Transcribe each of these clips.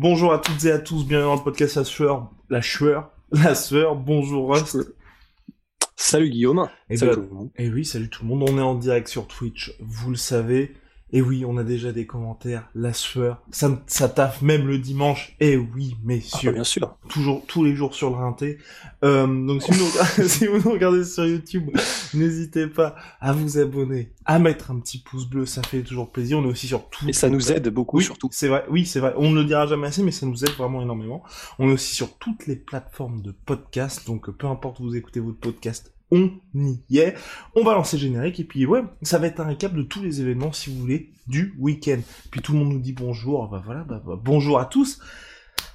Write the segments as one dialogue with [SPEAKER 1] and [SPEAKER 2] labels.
[SPEAKER 1] Bonjour à toutes et à tous, bienvenue dans le podcast La Sueur, La Sueur, La Sueur, bonjour Rust.
[SPEAKER 2] Salut Guillaume.
[SPEAKER 1] Et,
[SPEAKER 2] Salut
[SPEAKER 1] bah-
[SPEAKER 2] tout le monde.
[SPEAKER 1] et oui, salut tout le monde, on est en direct sur Twitch, vous le savez. Et oui, on a déjà des commentaires, La Sueur, ça, ça taffe même le dimanche. Et oui,
[SPEAKER 2] Ah,
[SPEAKER 1] messieurs.
[SPEAKER 2] bah, bien sûr.
[SPEAKER 1] toujours tous les jours sur le rinté. Euh, donc si vous, nous regardez, si vous nous regardez sur YouTube, n'hésitez pas à vous abonner, à mettre un petit pouce bleu, ça fait toujours plaisir. On est aussi sur tout.
[SPEAKER 2] Et ça nous aide beaucoup
[SPEAKER 1] Oui,
[SPEAKER 2] surtout.
[SPEAKER 1] c'est vrai. Oui, c'est vrai. On ne le dira jamais assez, mais ça nous aide vraiment énormément. On est aussi sur toutes les plateformes de podcast, donc peu importe où vous écoutez votre podcast, on y est. On va lancer le générique et puis ouais, ça va être un récap de tous les événements si vous voulez du week-end. Puis tout le monde nous dit bonjour. Bah voilà, bah, bah, bonjour à tous.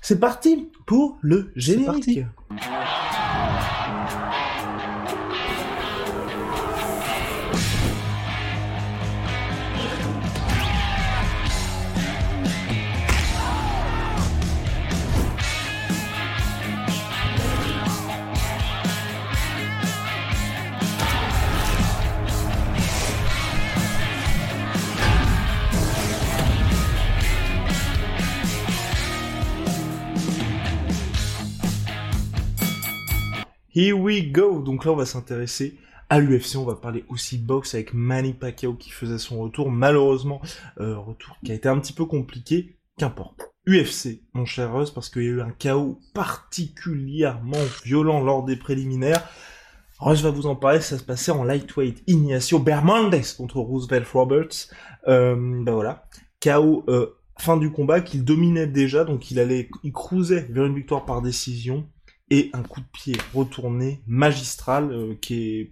[SPEAKER 1] C'est parti pour le générique.
[SPEAKER 2] parti.
[SPEAKER 1] Here we go. Donc là, on va s'intéresser à l'UFC. On va parler aussi boxe avec Manny Pacquiao qui faisait son retour. Malheureusement, euh, retour qui a été un petit peu compliqué. Qu'importe. UFC, mon cher Russ, parce qu'il y a eu un chaos particulièrement violent lors des préliminaires. Russ va vous en parler, ça se passait en lightweight. Ignacio Bermondez contre Roosevelt Roberts. Ben voilà. Chaos, euh, fin du combat qu'il dominait déjà, donc il allait, il cruisait vers une victoire par décision et un coup de pied retourné magistral euh, qui est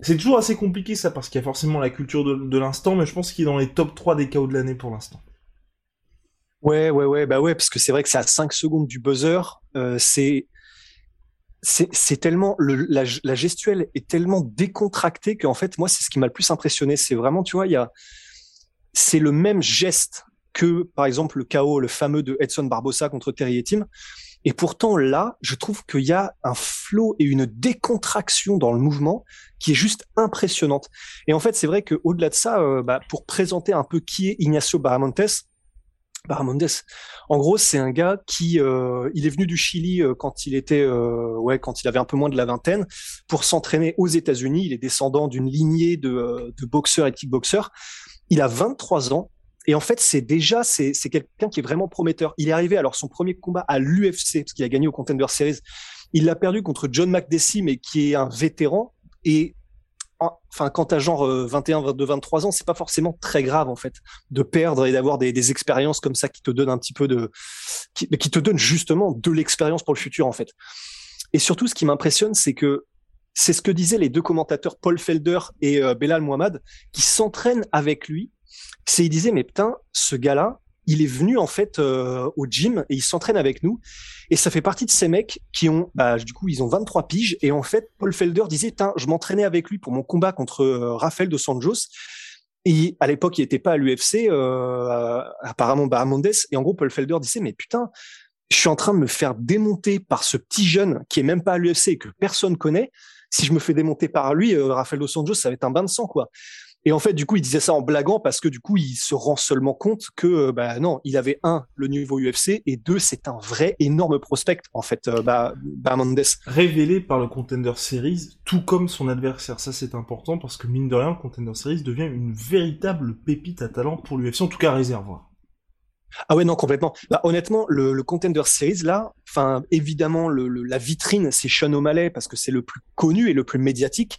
[SPEAKER 1] c'est toujours assez compliqué ça parce qu'il y a forcément la culture de, l'instant mais je pense qu'il est dans les top 3 des KO de l'année pour l'instant.
[SPEAKER 2] Ouais, ouais, ouais, bah ouais, parce que c'est vrai que c'est à 5 secondes du buzzer. euh, c'est c'est tellement le, la, la gestuelle est tellement décontractée qu'en fait moi c'est ce qui m'a le plus impressionné. C'est vraiment tu vois il y a c'est le même geste que par exemple le KO le fameux de Edson Barbosa contre Terry Etim. Et pourtant là, je trouve qu'il y a un flow et une décontraction dans le mouvement qui est juste impressionnante. Et en fait, c'est vrai que au-delà de ça, euh, bah, pour présenter un peu qui est Ignacio Baramontes, Baramondes, en gros, c'est un gars qui, euh, il est venu du Chili euh, quand il était, euh, ouais, quand il avait un peu moins de la vingtaine, pour s'entraîner aux États-Unis. Il est descendant d'une lignée de, de boxeurs et kickboxers. Il a 23 ans. Et en fait, c'est déjà, c'est c'est quelqu'un qui est vraiment prometteur. Il est arrivé alors son premier combat à l'UFC parce qu'il a gagné au Contender Series. Il l'a perdu contre John McDessie, mais qui est un vétéran. Et en- enfin, quand t'as genre euh, 21, 22, 23 ans, c'est pas forcément très grave en fait de perdre et d'avoir des, des expériences comme ça qui te donnent un petit peu de, qui, qui te donnent justement de l'expérience pour le futur en fait. Et surtout, ce qui m'impressionne, c'est que c'est ce que disaient les deux commentateurs Paul Felder et euh, Belal Mohamed, qui s'entraînent avec lui. C'est ils disaient mais putain, ce gars-là, il est venu en fait euh, au gym et il s'entraîne avec nous. Et ça fait partie de ces mecs qui ont, bah, du coup, ils ont 23 piges. Et en fait, Paul Felder disait, je m'entraînais avec lui pour mon combat contre euh, Rafael dos Anjos. Et à l'époque, il n'était pas à l'UFC, euh, apparemment Baramondes. Et en gros, Paul Felder disait, mais putain, je suis en train de me faire démonter par ce petit jeune qui est même pas à l'UFC et que personne connaît. Si je me fais démonter par lui, Rafael dos Anjos, ça va être un bain de sang, quoi. Et en fait, du coup, il disait ça en blaguant parce que du coup, il se rend seulement compte que, euh, bah non, il avait un le niveau UFC et deux, c'est un vrai énorme prospect en fait, euh, bah, Baramondes.
[SPEAKER 1] Révélé par le Contender Series, tout comme son adversaire. Ça c'est important parce que mine de rien, le Contender Series devient une véritable pépite à talent pour l'UFC, en tout cas réservoir.
[SPEAKER 2] Ah ouais, non, complètement. Bah, honnêtement, le, le Contender Series, là, enfin, évidemment, le, le- la vitrine, c'est Sean O'Malley parce que c'est le plus connu et le plus médiatique.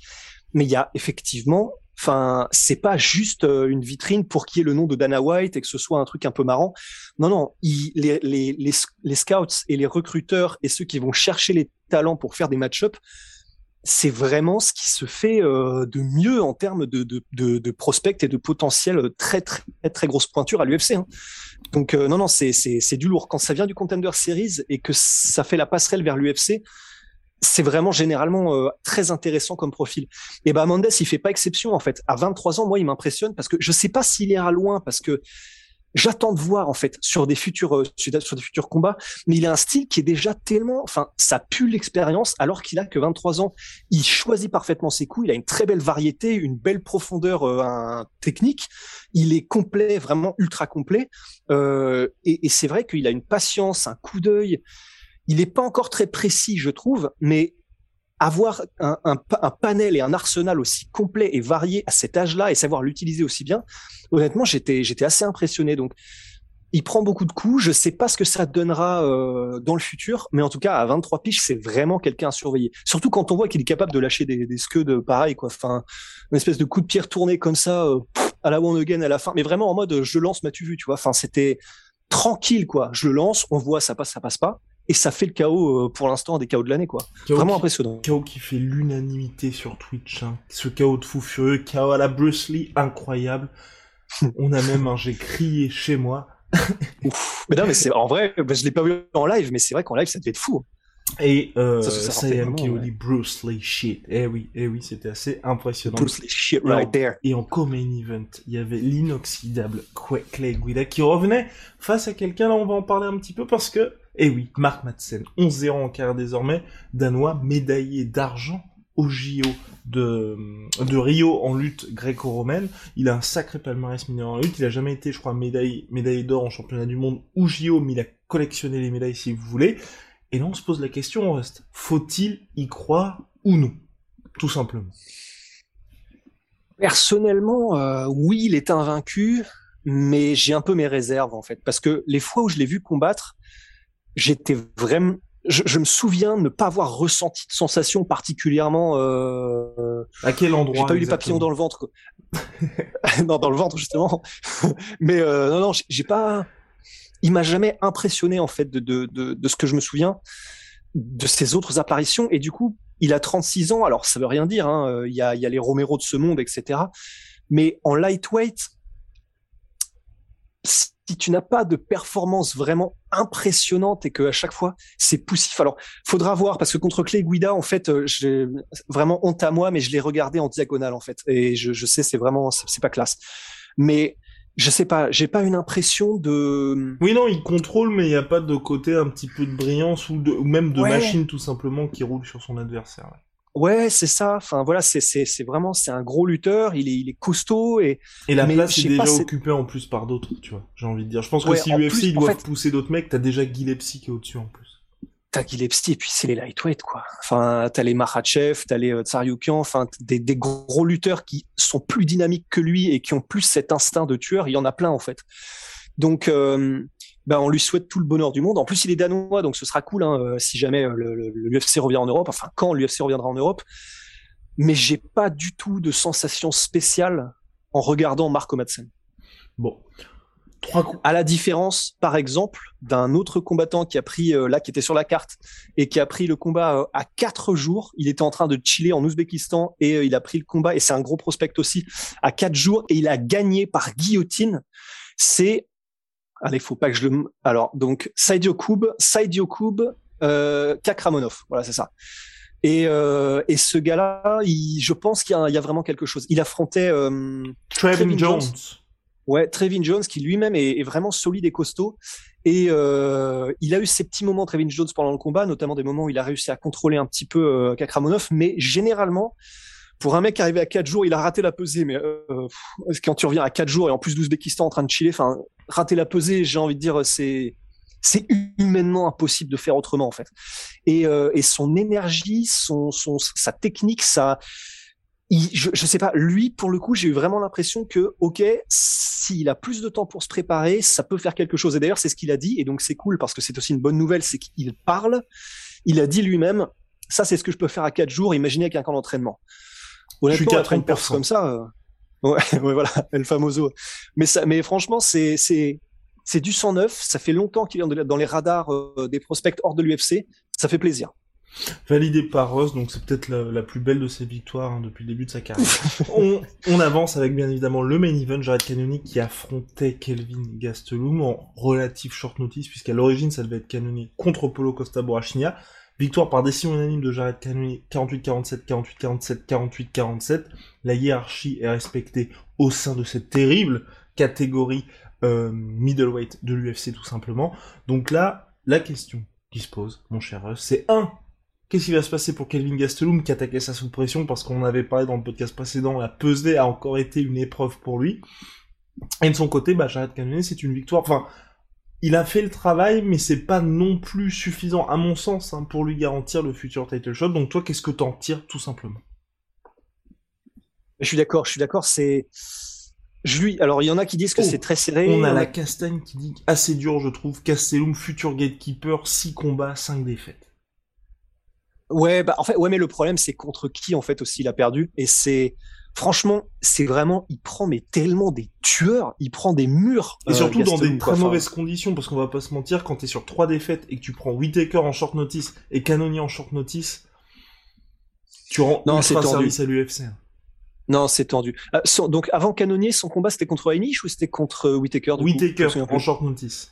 [SPEAKER 2] Mais il y a effectivement, enfin, c'est pas juste euh, une vitrine pour qu'il y ait le nom de Dana White et que ce soit un truc un peu marrant. Non, non, les, scouts et les recruteurs et ceux qui vont chercher les talents pour faire des match-ups c'est vraiment ce qui se fait euh, de mieux en termes de, de, de, de prospect et de potentiel très très très grosse pointure à l'UFC. Hein. Donc euh, non non c'est du lourd quand ça vient du Contender Series et que ça fait la passerelle vers l'UFC. C'est vraiment généralement euh, très intéressant comme profil. Et ben Mendes, il fait pas exception en fait. À 23 ans, moi, il m'impressionne parce que je sais pas s'il ira loin parce que j'attends de voir en fait sur des futurs euh, sur des futurs combats. Mais il a un style qui est déjà tellement enfin ça pue l'expérience alors qu'il a que 23 ans. Il choisit parfaitement ses coups. Il a une très belle variété une belle profondeur euh, technique. Il est complet vraiment ultra complet. Euh, et, et c'est vrai qu'il a une patience un coup d'œil il n'est pas encore très précis je trouve mais avoir un, panel et un arsenal aussi complet et varié à cet âge-là et savoir l'utiliser aussi bien, honnêtement, j'étais assez impressionné. Donc, il prend beaucoup de coups. Je sais pas ce que ça donnera euh, dans le futur, mais en tout cas, à 23 piges, c'est vraiment quelqu'un à surveiller. Surtout quand on voit qu'il est capable de lâcher des, des scuds pareil, quoi. Enfin, une espèce de coup de pierre tourné comme ça euh, à la one again à la fin, mais vraiment en mode je lance, m'as-tu vu, tu vois. Enfin, c'était tranquille, quoi. Je le lance, on voit, ça passe, ça passe pas et ça fait le chaos euh, pour l'instant des chaos de l'année quoi. Vraiment impressionnant.
[SPEAKER 1] Chaos qui fait l'unanimité sur Twitch. Hein. Ce chaos de fou furieux, chaos à la Bruce Lee, incroyable. On a même un j'ai crié chez moi.
[SPEAKER 2] Mais non mais c'est en vrai, je l'ai pas vu en live, mais c'est vrai qu'en live ça devait être fou.
[SPEAKER 1] Et euh, ça, est, qui dit Bruce Lee shit. Eh oui, eh oui, c'était assez impressionnant.
[SPEAKER 2] Bruce Lee shit right there.
[SPEAKER 1] Et en co-main event, il y avait l'inoxydable Clay Guida qui revenait face à quelqu'un. Là, on va en parler un petit peu parce que eh oui, Mark Madsen, 11-0 en carrière désormais, danois, médaillé d'argent au JO de, Rio en lutte gréco-romaine. Il a un sacré palmarès mineur en lutte. Il a jamais été, je crois, médaillé, d'or en championnat du monde ou JO, mais il a collectionné les médailles si vous voulez. Et là, on se pose la question, reste. Faut-il y croire ou non? Tout simplement?
[SPEAKER 2] Personnellement, euh, oui, il est invaincu, mais j'ai un peu mes réserves, en fait. Parce que les fois où je l'ai vu combattre, j'étais vraiment je, me souviens ne pas avoir ressenti de sensation particulièrement. Euh...
[SPEAKER 1] À quel endroit
[SPEAKER 2] J'ai pas eu les papillons dans le ventre. non, dans le ventre justement. Mais euh, non, non, j'ai pas. Il m'a jamais impressionné en fait de, de, de, de, ce que je me souviens de ses autres apparitions. Et du coup, il a 36 ans. Alors ça veut rien dire. Hein. Il y a, il y a les Romero de ce monde, etc. Mais en lightweight, si tu n'as pas de performance vraiment impressionnante et que à chaque fois c'est poussif. Alors, faudra voir parce que contre Clay Guida, en fait, euh, j'ai vraiment honte à moi, mais je l'ai regardé en diagonale en fait, et je, je sais c'est vraiment c'est pas classe. Mais je sais pas, j'ai pas une impression de.
[SPEAKER 1] Oui non, il contrôle, mais il n'y a pas de côté un petit peu de brillance ou, de, ou même de machine tout simplement qui roule sur son adversaire.
[SPEAKER 2] Ouais, c'est ça. Enfin voilà, c'est vraiment c'est un gros lutteur. Il est il est costaud et
[SPEAKER 1] et la place est déjà occupée en plus par d'autres. Tu vois, j'ai envie de dire. Je pense que si l'UFC ils doivent pousser d'autres mecs, t'as déjà Gillespie qui est au-dessus en plus.
[SPEAKER 2] T'as Gillespie et puis c'est les lightweight quoi. Enfin t'as les Makhachev, t'as les euh, Tsaryukian, enfin des des gros lutteurs qui sont plus dynamiques que lui et qui ont plus cet instinct de tueur. Il y en a plein en fait. Donc euh, ben on lui souhaite tout le bonheur du monde. En plus, il est danois, donc ce sera cool hein, euh, si jamais euh, l'UFC revient en Europe. Enfin, quand l'UFC reviendra en Europe. Mais j'ai pas du tout de sensation spéciale en regardant Marco Madsen.
[SPEAKER 1] Bon.
[SPEAKER 2] Trois coups. À la différence, par exemple, d'un autre combattant qui a pris euh, là, qui était sur la carte et qui a pris le combat à quatre jours. Il était en train de chiller en Ouzbékistan et il a pris le combat et c'est un gros prospect aussi à quatre jours et il a gagné par guillotine. C'est Allez, faut pas que je le. Alors, donc, Saidio Kub, Saidio Kub, euh, Kakramonov. Voilà, c'est ça. Et, euh, et ce gars-là, je pense qu'il y, y, a vraiment quelque chose. Il affrontait euh,
[SPEAKER 1] Trevin, Jones.
[SPEAKER 2] Ouais, Trevin Jones, qui lui-même est, est, vraiment solide et costaud. Et euh, il a eu ses petits moments, Trevin Jones, pendant le combat, notamment des moments où il a réussi à contrôler un petit peu euh, Kakramonov. Mais généralement, pour un mec arrivé à 4 jours, il a raté la pesée, mais euh, quand tu reviens à 4 jours et en plus d'Ouzbékistan en train de chiller, enfin, rater la pesée, j'ai envie de dire, c'est c'est humainement impossible de faire autrement en fait. Et, euh, et son énergie, son, son sa technique, ça, je, je sais pas, lui pour le coup, j'ai eu vraiment l'impression que ok, s'il a plus de temps pour se préparer, ça peut faire quelque chose. Et d'ailleurs, c'est ce qu'il a dit, et donc c'est cool parce que c'est aussi une bonne nouvelle, c'est qu'il parle. Il a dit lui-même, ça c'est ce que je peux faire à 4 jours. Imaginez avec un camp d'entraînement.
[SPEAKER 1] Honnêtement, je suis une perf
[SPEAKER 2] comme ça. Euh, ouais, ouais, voilà, El Famoso. Mais ça, mais franchement, c'est, c'est, c'est du 109. Ça fait longtemps qu'il est dans les radars euh, des prospects hors de l'UFC. Ça fait plaisir.
[SPEAKER 1] Validé par Ross, donc c'est peut-être la, plus belle de ses victoires hein, depuis le début de sa carrière. on, avance avec bien évidemment le main event, Jared Cannonier qui affrontait Kelvin Gastelum en relative short notice, puisqu'à l'origine ça devait être Cannonier contre Polo Costa Borrachnia. Victoire par décision unanime de Jared Cannonier 48-47, 48-47, 48-47. La hiérarchie est respectée au sein de cette terrible catégorie euh, middleweight de l'UFC tout simplement. Donc là, la question qui se pose, mon cher Russ, c'est un, Qu'est-ce qui va se passer pour Kelvin Gastelum qui attaquait ça sous pression parce qu'on avait parlé dans le podcast précédent, la pesée a encore été une épreuve pour lui. Et de son côté, bah, Jared Cannonier, c'est une victoire. Enfin, il a fait le travail, mais c'est pas non plus suffisant, à mon sens, hein, pour lui garantir le futur title shot. Donc toi, qu'est-ce que t'en tires, tout simplement?
[SPEAKER 2] Je suis d'accord, je suis d'accord, c'est... Je lui, alors il y en a qui disent que oh, c'est très serré.
[SPEAKER 1] On a la castagne qui dit assez dur, je trouve. Castellum, futur gatekeeper, 6 combats, 5 défaites.
[SPEAKER 2] Ouais, bah en fait, ouais, mais le problème c'est contre qui en fait aussi il a perdu. Et c'est franchement, c'est vraiment, il prend mais tellement des tueurs, il prend des murs.
[SPEAKER 1] Et surtout dans des très mauvaises conditions, parce qu'on va pas se mentir, quand t'es sur trois défaites et que tu prends Whitaker en short notice et Canonier en short notice, tu rends non, c'est service à l'UFC. Hein.
[SPEAKER 2] Non, c'est tendu. Euh, donc avant Canonier, son combat c'était contre Heinisch ou c'était contre Whitaker
[SPEAKER 1] Whitaker en short notice.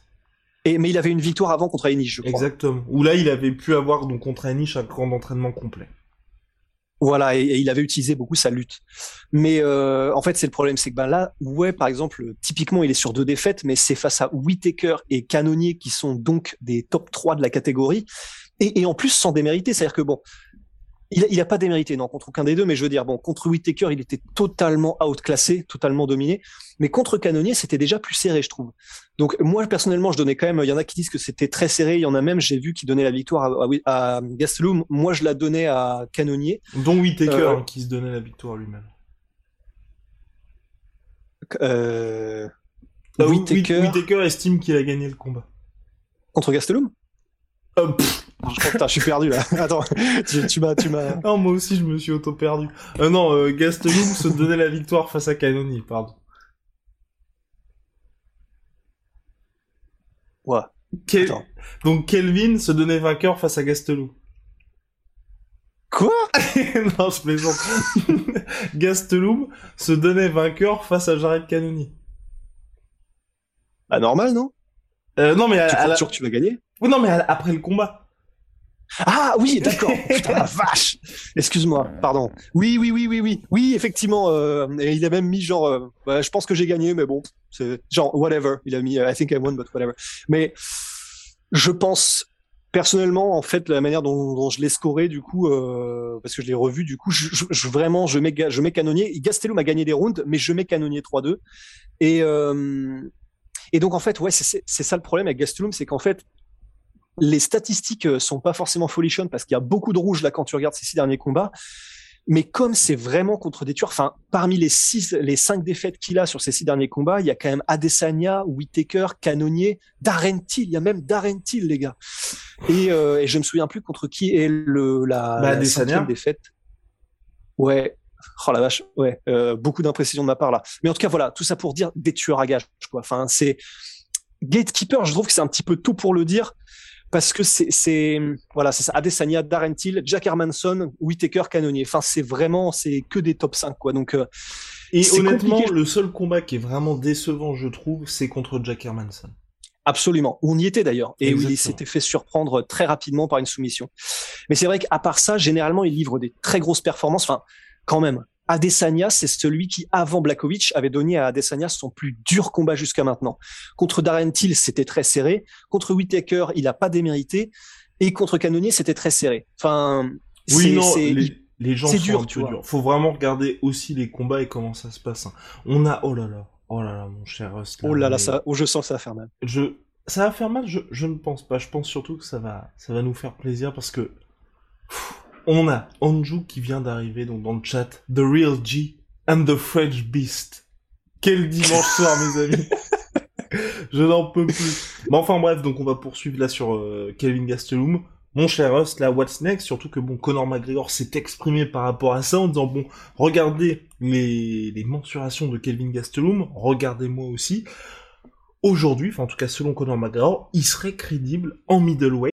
[SPEAKER 2] Et, mais il avait une victoire avant contre Heinisch, je crois.
[SPEAKER 1] Exactement. Où là, il avait pu avoir donc contre Heinisch un grand entraînement complet.
[SPEAKER 2] Voilà, et, il avait utilisé beaucoup sa lutte. Mais euh, en fait, c'est le problème, c'est que ben là, ouais, par exemple, typiquement, il est sur deux défaites, mais c'est face à Whitaker et Canonier qui sont donc des top 3 de la catégorie. Et, et en plus, sans démériter, c'est-à-dire que bon, il, a pas démérité, non, contre aucun des deux, mais je veux dire, bon, contre Whitaker, il était totalement outclassé, totalement dominé, mais contre Canonier, c'était déjà plus serré, je trouve. Donc, moi, personnellement, je donnais quand même, il y en a qui disent que c'était très serré, il y en a même, j'ai vu, qui donnait la victoire à, à, Gastelum, moi, je la donnais à Canonier.
[SPEAKER 1] Dont Whitaker, euh, hein, qui se donnait la victoire lui-même. Euh... Whitaker... estime qu'il a gagné le combat.
[SPEAKER 2] Contre Gastelum?
[SPEAKER 1] Euh,
[SPEAKER 2] je, suis perdu là. Attends, tu, m'as, tu m'as.
[SPEAKER 1] Non, moi aussi je me suis auto perdu. Euh, non, euh, Gastelum se donnait la victoire face à Canoni, pardon.
[SPEAKER 2] Ouais.
[SPEAKER 1] Donc Kelvin se donnait vainqueur face à Gastelum.
[SPEAKER 2] Quoi?
[SPEAKER 1] Non, je plaisante. Gastelum se donnait vainqueur face à Jared Canoni.
[SPEAKER 2] Bah normal, non?
[SPEAKER 1] Euh, Non, mais
[SPEAKER 2] tu à, sûr que tu vas gagner?
[SPEAKER 1] Oui, non, mais après le combat.
[SPEAKER 2] Ah oui, d'accord. Putain la vache. Excuse-moi, pardon. Oui, oui, oui, oui, oui, oui, effectivement. Euh, et il a même mis genre, euh, bah, je pense que j'ai gagné, mais bon, c'est genre whatever. Il a mis, I think I won, but whatever. Mais je pense personnellement, en fait, la manière dont, je l'ai scoré, du coup, euh, parce que je l'ai revu, du coup, je, je, vraiment, je mets, je mets Canonnier. Gastelum a gagné des rounds, mais je mets Canonnier 3-2. Et euh, et donc en fait, ouais, c'est ça le problème avec Gastelum, c'est qu'en fait, les statistiques euh, sont pas forcément folichonnes parce qu'il y a beaucoup de rouge là quand tu regardes ces six derniers combats. Mais comme c'est vraiment contre des tueurs, enfin, parmi les six, les cinq défaites qu'il a sur ces six derniers combats, il y a quand même Adesanya, Whitaker, Canonier, Darren Till. Il y a même Darren Till, les gars. Et, euh, et je me souviens plus contre qui est le la,
[SPEAKER 1] bah, cinquième
[SPEAKER 2] défaite. Ouais. Oh la vache. Ouais. Euh, beaucoup d'imprécisions de ma part là. Mais en tout cas, voilà, tout ça pour dire des tueurs à gages. Quoi. Enfin, c'est Gatekeeper. Je trouve que c'est un petit peu tout pour le dire parce que c'est voilà c'est ça Adesanya, Darren Till, Jack Hermanson, Whitaker, Canonier. Enfin c'est vraiment c'est que des top 5 quoi. Donc euh,
[SPEAKER 1] et honnêtement le seul combat qui est vraiment décevant je trouve c'est contre Jack Hermanson.
[SPEAKER 2] Absolument. On y était d'ailleurs et il s'était fait surprendre très rapidement par une soumission. Mais c'est vrai qu'à part ça, généralement, il livre des très grosses performances. Enfin, quand même, Adesanya, c'est celui qui, avant Blakovic, avait donné à Adesanya son plus dur combat jusqu'à maintenant. Contre Darren Till, c'était très serré. Contre Whitaker, il a pas démérité. Et contre Canonier, c'était très serré. Enfin,
[SPEAKER 1] oui, non, les, les, gens sont dur, un peu durs. Faut vraiment regarder aussi les combats et comment ça se passe. Hein. On a, oh là là, oh là là, mon cher Rust.
[SPEAKER 2] Oh là là, ça, oh, je sens que ça va faire mal.
[SPEAKER 1] Je, ça va faire mal, je, je ne pense pas. Je pense surtout que ça va, ça va nous faire plaisir parce que, on a Anju qui vient d'arriver donc dans le chat. The Real G and the French Beast. Quel dimanche soir, mes amis. Je n'en peux plus. Mais enfin bref, donc on va poursuivre là sur euh, Kelvin Gastelum. Mon cher host, là, what's next? Surtout que bon, Conor McGregor s'est exprimé par rapport à ça en disant bon, regardez les, les mensurations de Kelvin Gastelum, regardez-moi aussi. Aujourd'hui, enfin en tout cas selon Conor McGregor, il serait crédible en middleweight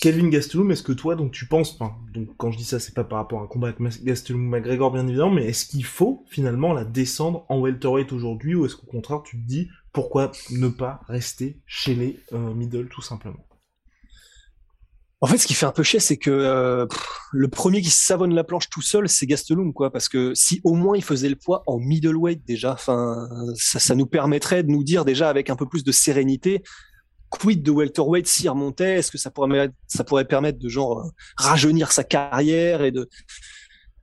[SPEAKER 1] Kelvin Gastelum, est-ce que toi, donc tu penses, enfin, donc quand je dis ça, c'est pas par rapport à un combat avec Gastelum McGregor, bien évidemment, mais est-ce qu'il faut finalement la descendre en welterweight aujourd'hui, ou est-ce qu'au contraire tu te dis pourquoi ne pas rester chez les euh, middle tout simplement?
[SPEAKER 2] En fait, ce qui fait un peu chier, c'est que euh, le premier qui savonne la planche tout seul, c'est Gastelum, quoi. Parce que si au moins il faisait le poids en middleweight déjà, ça nous permettrait de nous dire déjà avec un peu plus de sérénité, quid de welterweight s'il remontait, est-ce que ça pourrait ça pourrait permettre de genre euh, rajeunir sa carrière et de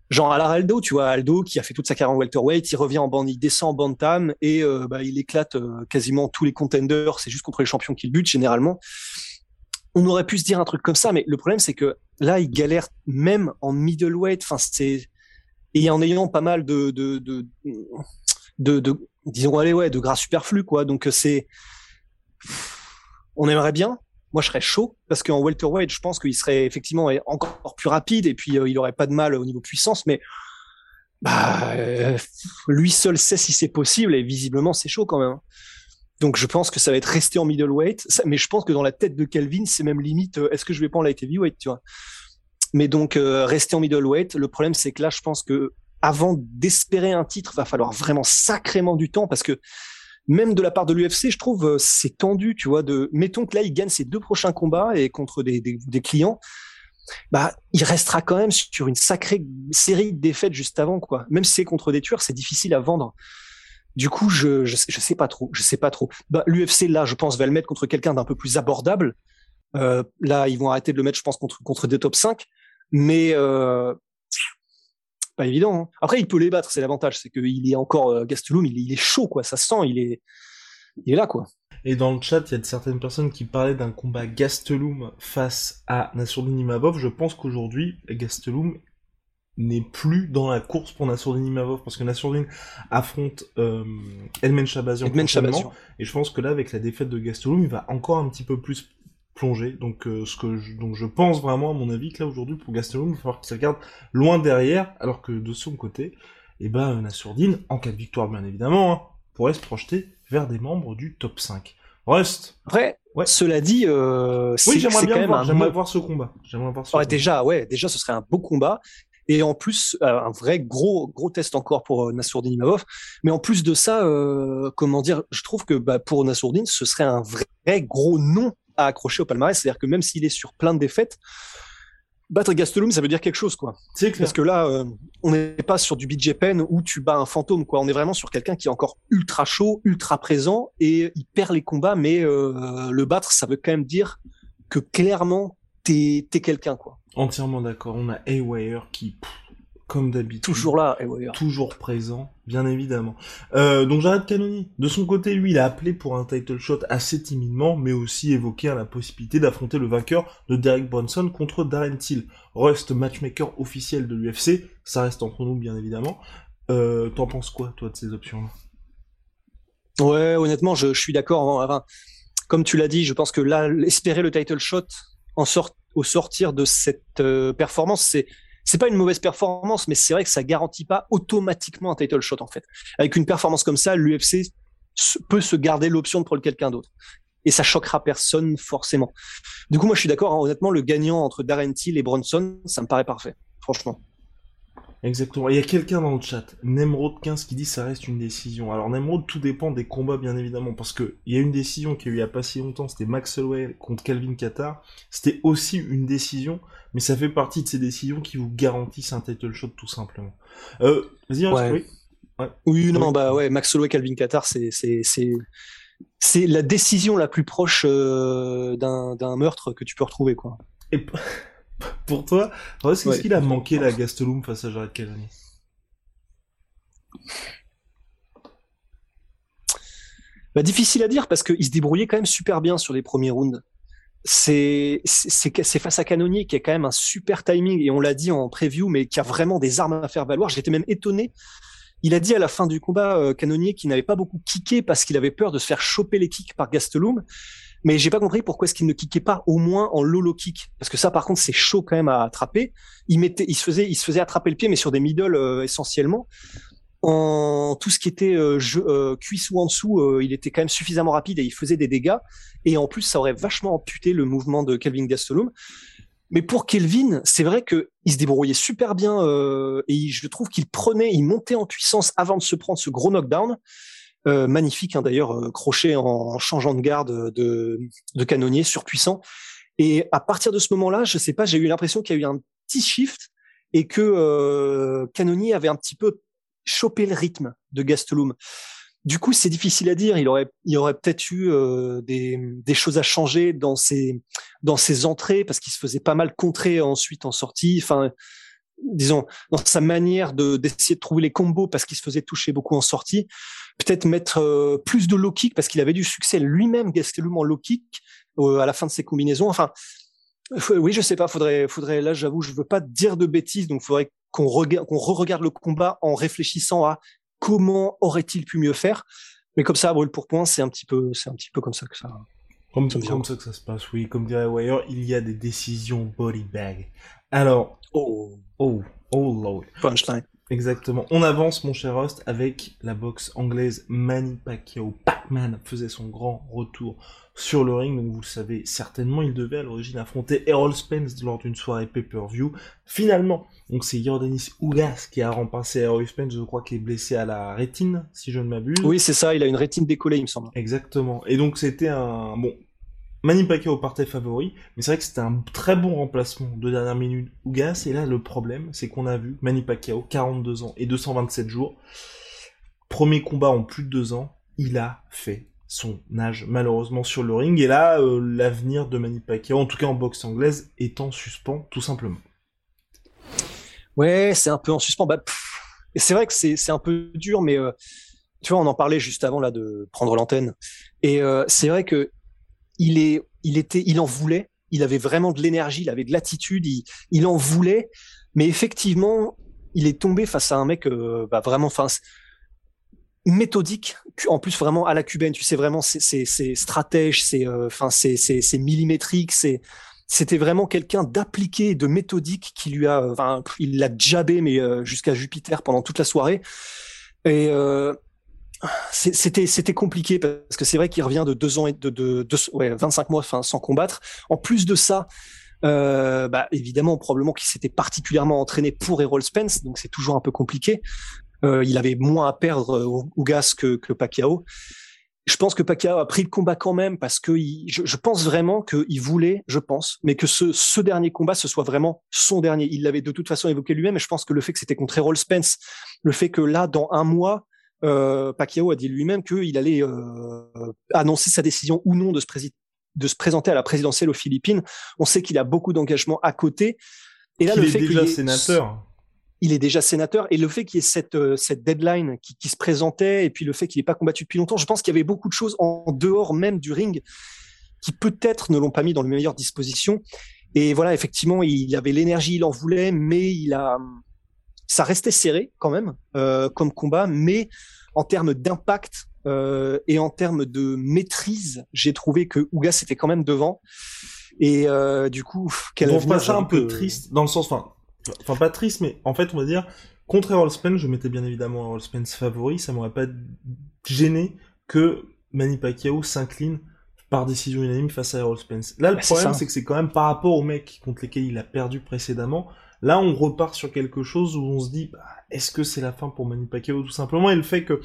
[SPEAKER 2] genre à Aldo, tu vois, Aldo qui a fait toute sa carrière en welterweight, il revient en band, il descend en bantam et euh, bah, il éclate euh, quasiment tous les contenders. C'est juste contre les champions qu'il bute généralement on aurait pu se dire un truc comme ça, mais le problème c'est que là, il galère même en middleweight. Enfin, c'est et en ayant pas mal de de de, de, de disons allez ouais de gras superflu quoi. Donc c'est on aimerait bien. Moi, je serais chaud parce qu'en welterweight, je pense qu'il serait effectivement encore plus rapide et puis euh, il aurait pas de mal au niveau puissance, mais bah, euh, lui seul sait si c'est possible et visiblement c'est chaud quand même. Donc je pense que ça va être resté en middleweight, mais je pense que dans la tête de Kelvin, c'est même limite euh, est-ce que je vais pas en light heavyweight, tu vois. Mais donc rester en middleweight, le problème c'est que là je pense que avant d'espérer un titre, va falloir vraiment sacrément du temps parce que même de la part de l'UFC, je trouve euh, c'est tendu, tu vois, de mettons que là il gagne ses deux prochains combats et contre des, des, clients bah, il restera quand même sur une sacrée série de défaites juste avant, quoi. Même si c'est contre des tueurs, c'est difficile à vendre. Du coup, je, je sais pas trop. Je sais pas trop. Bah, L'UFC, là, je pense, va le mettre contre quelqu'un d'un peu plus abordable. Euh, là, ils vont arrêter de le mettre, je pense, contre, contre des top 5. Mais euh, pas évident. Hein. Après, il peut les battre, c'est l'avantage. C'est qu'il est encore euh, Gastelum, il, il, est chaud, quoi. Ça sent, il est, il est là, quoi.
[SPEAKER 1] Et dans le chat, il y a certaines personnes qui parlaient d'un combat Gastelum face à Nassourdine Imavov. Je pense qu'aujourd'hui, Gastelum n'est plus dans la course pour Nassourdine Imavov parce que Nassourdine affronte euh, Edmen Chabazian
[SPEAKER 2] Edmen Chabazian
[SPEAKER 1] et je pense que là avec la défaite de Gastelum il va encore un petit peu plus plonger donc euh, ce que je, donc je pense vraiment à mon avis que là aujourd'hui pour Gastelum il va falloir qu'il se regarde loin derrière alors que de son côté eh ben Nassourdine en cas de victoire bien évidemment hein, pourrait se projeter vers des membres du top 5 Rust
[SPEAKER 2] Après, ouais. cela dit, euh,
[SPEAKER 1] oui, j'aimerais bien voir, j'aimerais voir ce combat. J'aimerais voir ce
[SPEAKER 2] ouais,
[SPEAKER 1] combat.
[SPEAKER 2] déjà, ouais, déjà, ce serait un beau combat et en plus euh, un vrai gros gros test encore pour euh, Nassourdine Imavov. Mais en plus de ça, euh, comment dire, je trouve que bah, pour Nassourdine, ce serait un vrai gros nom à accrocher au palmarès. C'est-à-dire que même s'il est sur plein de défaites, battre Gastelum, ça veut dire quelque chose, quoi.
[SPEAKER 1] C'est clair.
[SPEAKER 2] Parce que là, euh, on n'est pas sur du BJ Penn où tu bats un fantôme, quoi. On est vraiment sur quelqu'un qui est encore ultra chaud, ultra présent et il perd les combats, mais euh, le battre, ça veut quand même dire que clairement t'es es, quelqu'un, quoi.
[SPEAKER 1] Entièrement d'accord. On a Haywire qui, pff, comme d'habitude,
[SPEAKER 2] toujours là, Haywire.
[SPEAKER 1] toujours présent, bien évidemment. Euh, donc j'arrête Canoni. De son côté, lui, il a appelé pour un title shot assez timidement, mais aussi évoqué la possibilité d'affronter le vainqueur de Derek Bronson contre Darren Till. Rust, matchmaker officiel de l'UFC, ça reste entre nous, bien évidemment. Euh, T'en penses quoi, toi, de ces options-là?
[SPEAKER 2] Ouais, honnêtement, je, suis d'accord. Enfin, comme tu l'as dit, je pense que là, espérer le title shot au sortir de cette euh, performance, c'est c'est pas une mauvaise performance, mais c'est vrai que ça garantit pas automatiquement un title shot en fait. Avec une performance comme ça, l'UFC peut se garder l'option de prendre quelqu'un d'autre. Et ça choquera personne forcément. Du coup, moi je suis d'accord, hein, honnêtement, le gagnant entre Darren et Bronson, ça me paraît parfait, franchement.
[SPEAKER 1] Exactement. Il y a quelqu'un dans le chat, Nemrod 15, qui dit ça reste une décision. Alors Nemrod, tout dépend des combats, bien évidemment, parce que il y a une décision qui a eu il y a pas si longtemps, c'était Max Holloway contre Calvin Qatar. C'était aussi une décision, mais ça fait partie de ces décisions qui vous garantissent un title shot, tout simplement. Euh, vas-y,
[SPEAKER 2] ouais.
[SPEAKER 1] oui.
[SPEAKER 2] Ouais. Oui, non, oui. bah ouais, Max Holloway, Calvin Qatar, c'est c'est la décision la plus proche euh, d'un meurtre que tu peux retrouver, quoi.
[SPEAKER 1] Et pour toi, qu'est-ce ouais. qu'il a manqué la Gastelum face à Jared Cannonier
[SPEAKER 2] bah, difficile à dire parce qu'il se débrouillait quand même super bien sur les premiers rounds. C'est c'est face à Canonier qui a quand même un super timing et on l'a dit en preview, mais qui a vraiment des armes à faire valoir. J'étais même étonné. Il a dit à la fin du combat euh, Canonier qu'il n'avait pas beaucoup kické parce qu'il avait peur de se faire choper les kicks par Gastelum. Mais j'ai pas compris pourquoi est-ce qu'il ne kickait pas au moins en lolo kick parce que ça par contre c'est chaud quand même à attraper. Il mettait, il se faisait, il se faisait attraper le pied mais sur des middle euh, essentiellement en tout ce qui était euh, euh, cuisse ou en dessous, euh, il était quand même suffisamment rapide et il faisait des dégâts. Et en plus, ça aurait vachement amputé le mouvement de Kelvin Gastelum. Mais pour Kelvin, c'est vrai que il se débrouillait super bien euh, et je trouve qu'il prenait, il montait en puissance avant de se prendre ce gros knockdown. Euh, magnifique hein, d'ailleurs, crochet en, changeant de garde de, de canonnier surpuissant. Et à partir de ce moment-là, je sais pas, j'ai eu l'impression qu'il y a eu un petit shift et que euh, avait un petit peu choper le rythme de Gastelum. Du coup, c'est difficile à dire. Il aurait, il aurait peut-être eu euh, des, des, choses à changer dans ses, dans ses entrées parce qu'il se faisait pas mal contrer ensuite en sortie. Enfin, disons, dans sa manière de d'essayer de trouver les combos parce qu'il se faisait toucher beaucoup en sortie. Peut-être mettre euh, plus de low kick parce qu'il avait du succès lui-même Gastelum en low kick euh, à la fin de ses combinaisons. Enfin, oui, je sais pas. Faudrait, faudrait. Là, j'avoue, je veux pas dire de bêtises, donc faudrait qu'on regarde, qu'on re-regarde le combat en réfléchissant à comment aurait-il pu mieux faire. Mais comme ça, à brûle pour point, c'est un petit peu, c'est un petit peu comme ça que ça.
[SPEAKER 1] Comme, ça, comme ça que ça se passe, oui. Comme dirait Wire, il y a des décisions body bag. Alors, oh, oh, oh lord.
[SPEAKER 2] Punchline.
[SPEAKER 1] Exactement. On avance, mon cher host, avec la boxe anglaise Manny Pacquiao. Pac-Man faisait son grand retour sur le ring. Donc vous le savez certainement, il devait à l'origine affronter Errol Spence lors d'une soirée pay-per-view. Finalement, donc c'est Jordanis Ougas qui a remplacé Errol Spence, je crois qu'il est blessé à la rétine, si je ne m'abuse.
[SPEAKER 2] Oui, c'est ça, il a une rétine décollée, il me semble.
[SPEAKER 1] Exactement. Et donc c'était un... Bon, Manny partait favori, mais c'est vrai que c'était un très bon remplacement de dernière minute Ougas, et là le problème, c'est qu'on a vu Manny Pacquiao, 42 ans et 227 jours, premier combat en plus de deux ans, il a fait son âge malheureusement sur le ring et là euh, l'avenir de Manny en tout cas en boxe anglaise est en suspens tout simplement.
[SPEAKER 2] Ouais, c'est un peu en suspens. Bah, c'est vrai que c'est un peu dur, mais euh, tu vois, on en parlait juste avant là de prendre l'antenne. Et euh, c'est vrai que il est, il était, il en voulait. Il avait vraiment de l'énergie, il avait de l'attitude, il, en voulait. Mais effectivement, il est tombé face à un mec bah, vraiment, enfin, méthodique, en plus vraiment à la cubaine. Tu sais vraiment, c'est stratège, c'est euh, enfin c'est c'est millimétrique, c'est c'était vraiment quelqu'un d'appliqué, de méthodique qui lui a, enfin, il l'a jabé mais euh, jusqu'à Jupiter pendant toute la soirée. Et euh, c'était c'était compliqué parce que c'est vrai qu'il revient de deux ans et de, de, de ouais 25 mois enfin sans combattre. En plus de ça. Euh, bah, évidemment, probablement qu'il s'était particulièrement entraîné pour Errol Spence, donc c'est toujours un peu compliqué. Euh, il avait moins à perdre euh, Ougas que, que Pacquiao. Je pense que Pacquiao a pris le combat quand même parce que je, je, pense vraiment qu'il voulait, je pense, mais que ce, ce dernier combat, ce soit vraiment son dernier. Il l'avait de toute façon évoqué lui-même et je pense que le fait que c'était contre Errol Spence, le fait que là, dans un mois, euh, Pacquiao a dit lui-même qu'il allait euh, annoncer sa décision ou non de se, de se présenter à la présidentielle aux Philippines. On sait qu'il a beaucoup d'engagement à côté.
[SPEAKER 1] Et là, le fait est déjà sénateur
[SPEAKER 2] il est déjà sénateur. Et le fait qu'il y ait cette, euh, cette deadline qui, qui, se présentait, et puis le fait qu'il n'ait pas combattu depuis longtemps, je pense qu'il y avait beaucoup de choses en dehors même du ring qui peut-être ne l'ont pas mis dans les meilleures dispositions. Et voilà, effectivement, il avait l'énergie, il en voulait, mais il a, ça restait serré quand même euh, comme combat, mais en termes d'impact euh, et en termes de maîtrise, j'ai trouvé que Ougas était quand même devant. Et euh, du coup,
[SPEAKER 1] quel avenir, ça un peu triste dans le sens, enfin, Enfin, pas triste, mais en fait, on va dire, contre Errol Spence, je mettais bien évidemment Errol Spence favori, ça m'aurait pas gêné que Manny Pacquiao s'incline par décision unanime face à Errol Spence. Là, le problème, c'est que c'est quand même par rapport aux mecs contre lesquels il a perdu précédemment, là, on repart sur quelque chose où on se dit, bah, est-ce que c'est la fin pour Manny Pacquiao, tout simplement, et le fait que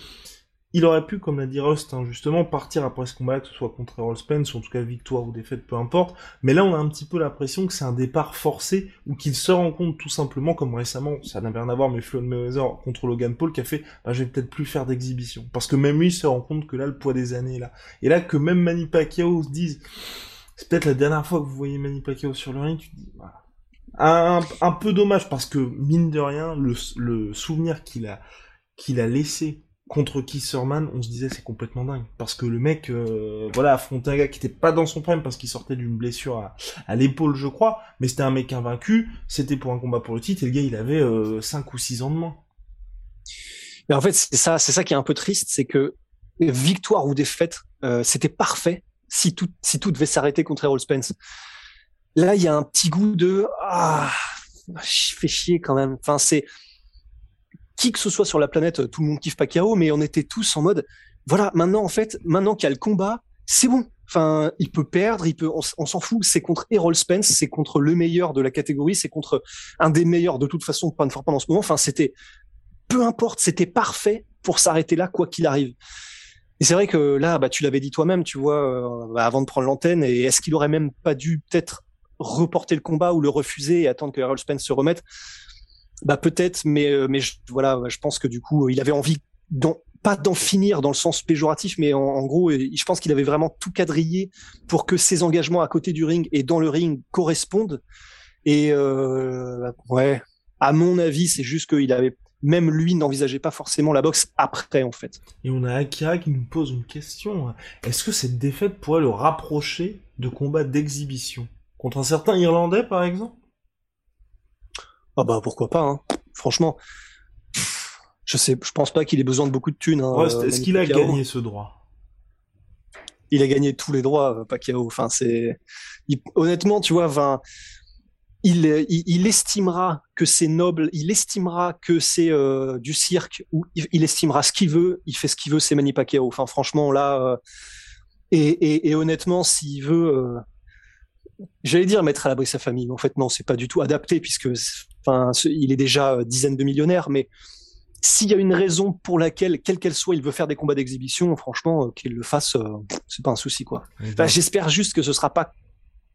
[SPEAKER 1] il aurait pu, comme l'a dit Rust, hein, justement, partir après ce combat, que ce soit contre Errol Spence, ou en tout cas victoire ou défaite, peu importe. Mais là, on a un petit peu l'impression que c'est un départ forcé, ou qu'il se rend compte tout simplement, comme récemment, ça n'a rien à voir, mais Floyd Mayweather contre Logan Paul, qui a fait, bah, je vais peut-être plus faire d'exhibition. Parce que même lui se rend compte que là, le poids des années est là. Et là, que même Manny Pacquiao se dise, c'est peut-être la dernière fois que vous voyez Manny Pacquiao sur le ring, tu te dis. Un, peu dommage, parce que, mine de rien, le, le souvenir qu'il a, qu'il a laissé contre Kisserman, on se disait c'est complètement dingue. Parce que le mec, euh, voilà, affrontait un gars qui était pas dans son prime parce qu'il sortait d'une blessure à, l'épaule, je crois, mais c'était un mec invaincu, c'était pour un combat pour le titre, et le gars, il avait euh, 5 ou 6 ans de moins.
[SPEAKER 2] Mais en fait, c'est ça, c'est ça qui est un peu triste, c'est que victoire ou défaite, euh, c'était parfait si tout, si tout devait s'arrêter contre Errol Spence. Là, il y a un petit goût de ah, je fais chier quand même. Enfin, c'est qui que ce soit sur la planète, tout le monde kiffe Pacquiao, mais on était tous en mode, voilà, maintenant en fait, maintenant qu'il y a le combat, c'est bon. Enfin, il peut perdre, il peut, on, s'en fout. C'est contre Errol Spence, c'est contre le meilleur de la catégorie, c'est contre un des meilleurs de toute façon, pas fort pendant ce moment. Enfin, c'était, peu importe, c'était parfait pour s'arrêter là, quoi qu'il arrive. Et c'est vrai que là, bah, tu l'avais dit toi-même, tu vois, euh, bah, avant de prendre l'antenne, et est-ce qu'il aurait même pas dû peut-être reporter le combat ou le refuser et attendre que Errol Spence se remette bah peut-être, mais euh, mais je, voilà, je pense que du coup, il avait envie pas d'en finir dans le sens péjoratif, mais en, gros, je pense qu'il avait vraiment tout quadrillé pour que ses engagements à côté du ring et dans le ring correspondent. Et euh, ouais, à mon avis, c'est juste qu'il avait même lui n'envisageait pas forcément la boxe après en fait.
[SPEAKER 1] Et on a Akira qui nous pose une question. Est-ce que cette défaite pourrait le rapprocher de combats d'exhibition? Contre un certain Irlandais par exemple?
[SPEAKER 2] Ah bah pourquoi pas, hein. franchement. Je sais, je pense pas qu'il ait besoin de beaucoup de thunes. Hein,
[SPEAKER 1] Est-ce qu'il a gagné ce droit?
[SPEAKER 2] Il a gagné tous les droits, euh, Pacquiao. Enfin, c'est honnêtement, tu vois, enfin, il, il, estimera que c'est noble, il estimera que c'est euh, du cirque, ou il, estimera ce qu'il veut, il fait ce qu'il veut, c'est Manny Pacquiao. Enfin, franchement, là, euh, et, et, et, honnêtement, s'il veut, j'allais dire mettre à l'abri sa famille, mais en fait non, c'est pas du tout adapté puisque enfin il est déjà euh, dizaine de millionnaires, mais s'il y a une raison pour laquelle, quelle qu'elle soit, il veut faire des combats d'exhibition, franchement, euh, qu'il le fasse, euh, c'est pas un souci quoi. J'espère juste que ce sera pas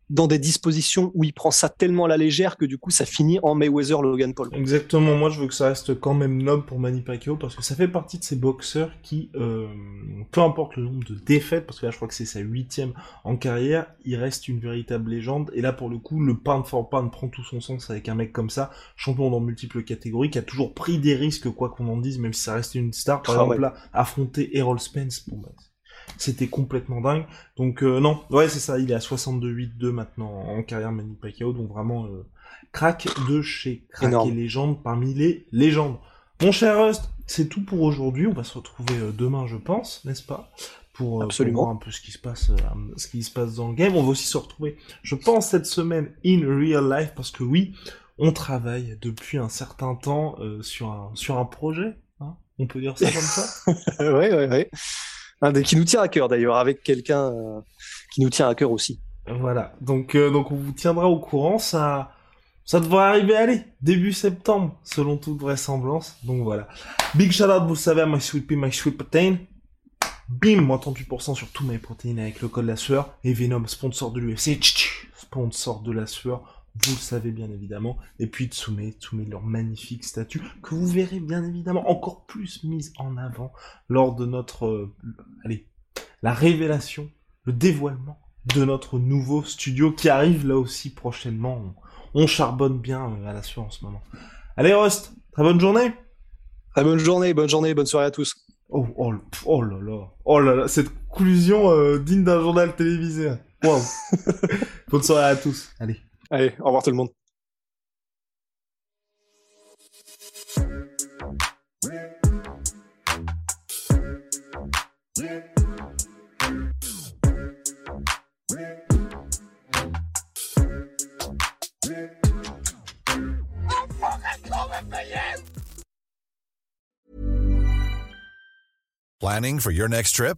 [SPEAKER 2] dans des dispositions où il prend ça tellement à la légère que du coup ça finit en Mayweather Logan Paul.
[SPEAKER 1] Exactement, moi je veux que ça reste quand même noble pour Manny Pacquiao parce que ça fait partie de ces boxeurs qui, euh, peu importe le nombre de défaites, parce que là je crois que c'est sa huitième en carrière, il reste une véritable légende et là pour le coup le pound for pound prend tout son sens avec un mec comme ça, champion dans multiples catégories, qui a toujours pris des risques quoi qu'on en dise, même si ça reste une star. Par ah exemple là, affronter Errol Spence, bon bah, c'était complètement dingue. Donc euh, non, ouais c'est ça, il est à 62-8-2 maintenant en carrière Manny Pacquiao, donc vraiment euh, crack de chez crack et légende parmi les légendes. Mon cher Rust, c'est tout pour aujourd'hui. On va se retrouver euh, demain, je pense, n'est-ce pas pour,
[SPEAKER 2] Absolument.
[SPEAKER 1] voir un peu ce qui se passe, ce qui se passe dans le game. On va aussi se retrouver, je pense, cette semaine in real life parce que oui, on travaille depuis un certain temps sur un sur un projet. Hein on peut dire ça comme ça.
[SPEAKER 2] Oui, oui, oui qui nous tient à cœur d'ailleurs, avec quelqu'un euh, qui nous tient à cœur aussi.
[SPEAKER 1] Voilà, donc euh, donc on vous tiendra au courant, ça ça devrait arriver, allez, début septembre, selon toute vraisemblance. Donc voilà. Big shout out, vous savez, à My Sweet Pea, My Sweet Protein. Bim, moins 38% sur tous mes protéines avec le code la sueur. Et Venom, sponsor de l'UFC, sponsor de la sueur vous le savez bien évidemment, et puis Tsume, Tsume leur magnifique statue, que vous verrez bien évidemment encore plus mise en avant lors de notre, euh, allez, la révélation, le dévoilement de notre nouveau studio qui arrive là aussi prochainement. On, charbonne bien euh, à la sueur en ce moment. Allez Rust, très bonne journée
[SPEAKER 2] Très bonne journée, bonne journée, bonne soirée à tous.
[SPEAKER 1] Oh, oh, oh là là, oh là là, cette conclusion euh, digne d'un journal télévisé. Wow. bonne soirée à tous. Allez.
[SPEAKER 2] Allez, au revoir tout le monde.
[SPEAKER 3] Planning for your next trip?